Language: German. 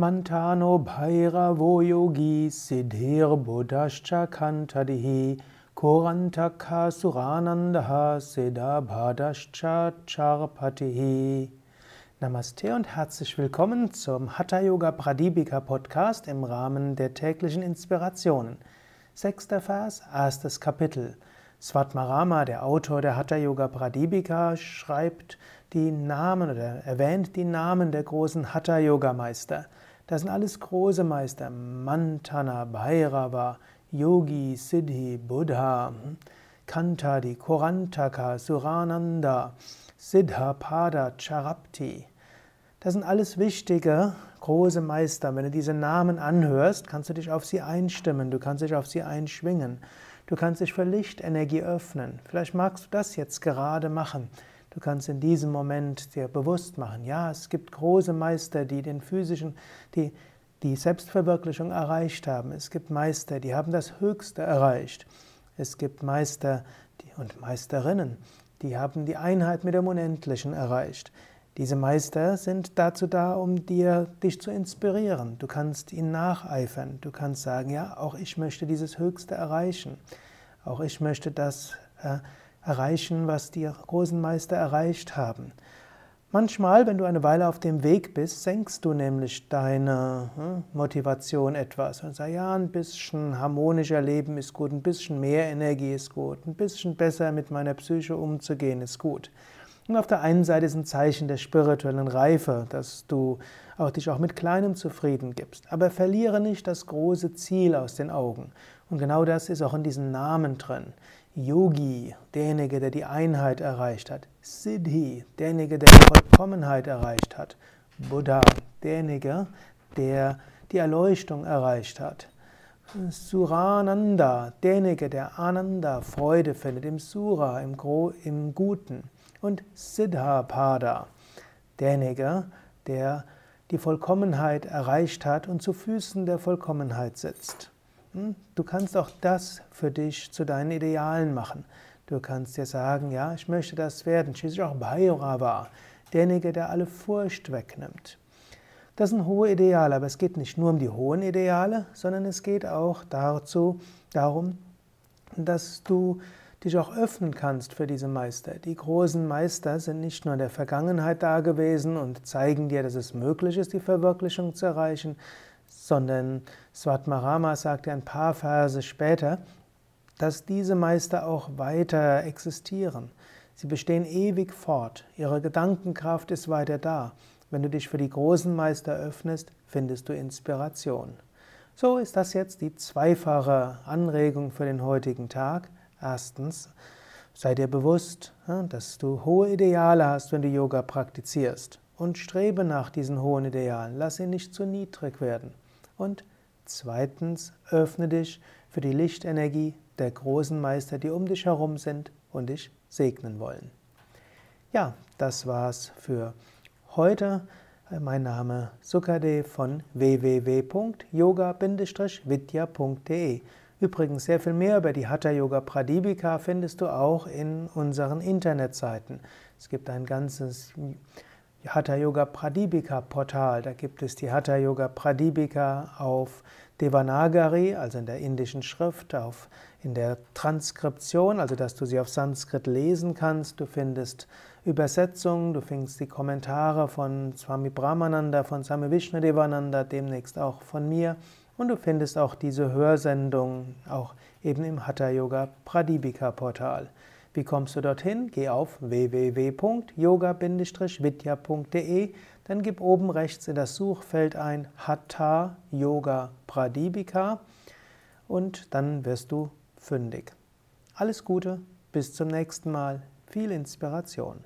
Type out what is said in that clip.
Mantano Bhairavo Yogi Siddhir Buddhascha Kantadihi Korantaka Suranandaha Siddhabhadascha Charpatihi Namaste und herzlich willkommen zum Hatha Yoga Pradipika Podcast im Rahmen der täglichen Inspirationen. Sechster Vers, erstes Kapitel. Svatmarama, der Autor der Hatha Yoga Pradipika, schreibt die Namen oder erwähnt die Namen der großen Hatha Yoga Meister. Das sind alles große Meister. Mantana, Bhairava, Yogi, Siddhi, Buddha, Kantadi, Korantaka, Surananda, Siddhapada, Charapti. Das sind alles wichtige, große Meister. Wenn du diese Namen anhörst, kannst du dich auf sie einstimmen, du kannst dich auf sie einschwingen. Du kannst dich für Lichtenergie öffnen. Vielleicht magst du das jetzt gerade machen. Du kannst in diesem Moment dir bewusst machen, ja, es gibt große Meister, die den physischen, die die Selbstverwirklichung erreicht haben. Es gibt Meister, die haben das Höchste erreicht. Es gibt Meister und Meisterinnen, die haben die Einheit mit dem Unendlichen erreicht. Diese Meister sind dazu da, um dir dich zu inspirieren. Du kannst ihnen nacheifern. Du kannst sagen, ja, auch ich möchte dieses Höchste erreichen. Auch ich möchte das äh, erreichen, was die großen Meister erreicht haben. Manchmal, wenn du eine Weile auf dem Weg bist, senkst du nämlich deine hm, Motivation etwas und sagst, ja, ein bisschen harmonischer Leben ist gut, ein bisschen mehr Energie ist gut, ein bisschen besser mit meiner Psyche umzugehen ist gut. Und auf der einen Seite ist ein Zeichen der spirituellen Reife, dass du auch dich auch mit Kleinem zufrieden gibst. Aber verliere nicht das große Ziel aus den Augen. Und genau das ist auch in diesen Namen drin. Yogi, derjenige, der die Einheit erreicht hat. Siddhi, derjenige, der die Vollkommenheit erreicht hat. Buddha, derjenige, der die Erleuchtung erreicht hat. Surananda, derjenige, der Ananda, Freude findet im Sura, im, Gro im Guten. Und Siddhapada, derjenige, der die Vollkommenheit erreicht hat und zu Füßen der Vollkommenheit sitzt. Hm? Du kannst auch das für dich zu deinen Idealen machen. Du kannst dir sagen, ja, ich möchte das werden. Schließlich auch Bhairava, derjenige, der alle Furcht wegnimmt. Das sind hohe Ideale, aber es geht nicht nur um die hohen Ideale, sondern es geht auch dazu, darum, dass du dich auch öffnen kannst für diese Meister. Die großen Meister sind nicht nur in der Vergangenheit da gewesen und zeigen dir, dass es möglich ist, die Verwirklichung zu erreichen, sondern Swatmarama sagte ein paar Verse später, dass diese Meister auch weiter existieren. Sie bestehen ewig fort. Ihre Gedankenkraft ist weiter da. Wenn du dich für die großen Meister öffnest, findest du Inspiration. So ist das jetzt die zweifache Anregung für den heutigen Tag. Erstens, sei dir bewusst, dass du hohe Ideale hast, wenn du Yoga praktizierst und strebe nach diesen hohen Idealen. Lass sie nicht zu niedrig werden. Und zweitens, öffne dich für die Lichtenergie der großen Meister, die um dich herum sind und dich segnen wollen. Ja, das war's für heute. Mein Name Sukade von www.yoga-vidya.de. Übrigens, sehr viel mehr über die Hatha Yoga Pradipika findest du auch in unseren Internetseiten. Es gibt ein ganzes Hatha Yoga Pradipika Portal. Da gibt es die Hatha Yoga Pradipika auf Devanagari, also in der indischen Schrift, auf, in der Transkription, also dass du sie auf Sanskrit lesen kannst. Du findest Übersetzungen, du findest die Kommentare von Swami Brahmananda, von Swami Vishnudevananda, demnächst auch von mir. Und du findest auch diese Hörsendung auch eben im Hatha Yoga Pradipika Portal. Wie kommst du dorthin? Geh auf www.yoga-vidya.de, dann gib oben rechts in das Suchfeld ein Hatha Yoga Pradipika und dann wirst du fündig. Alles Gute, bis zum nächsten Mal, viel Inspiration.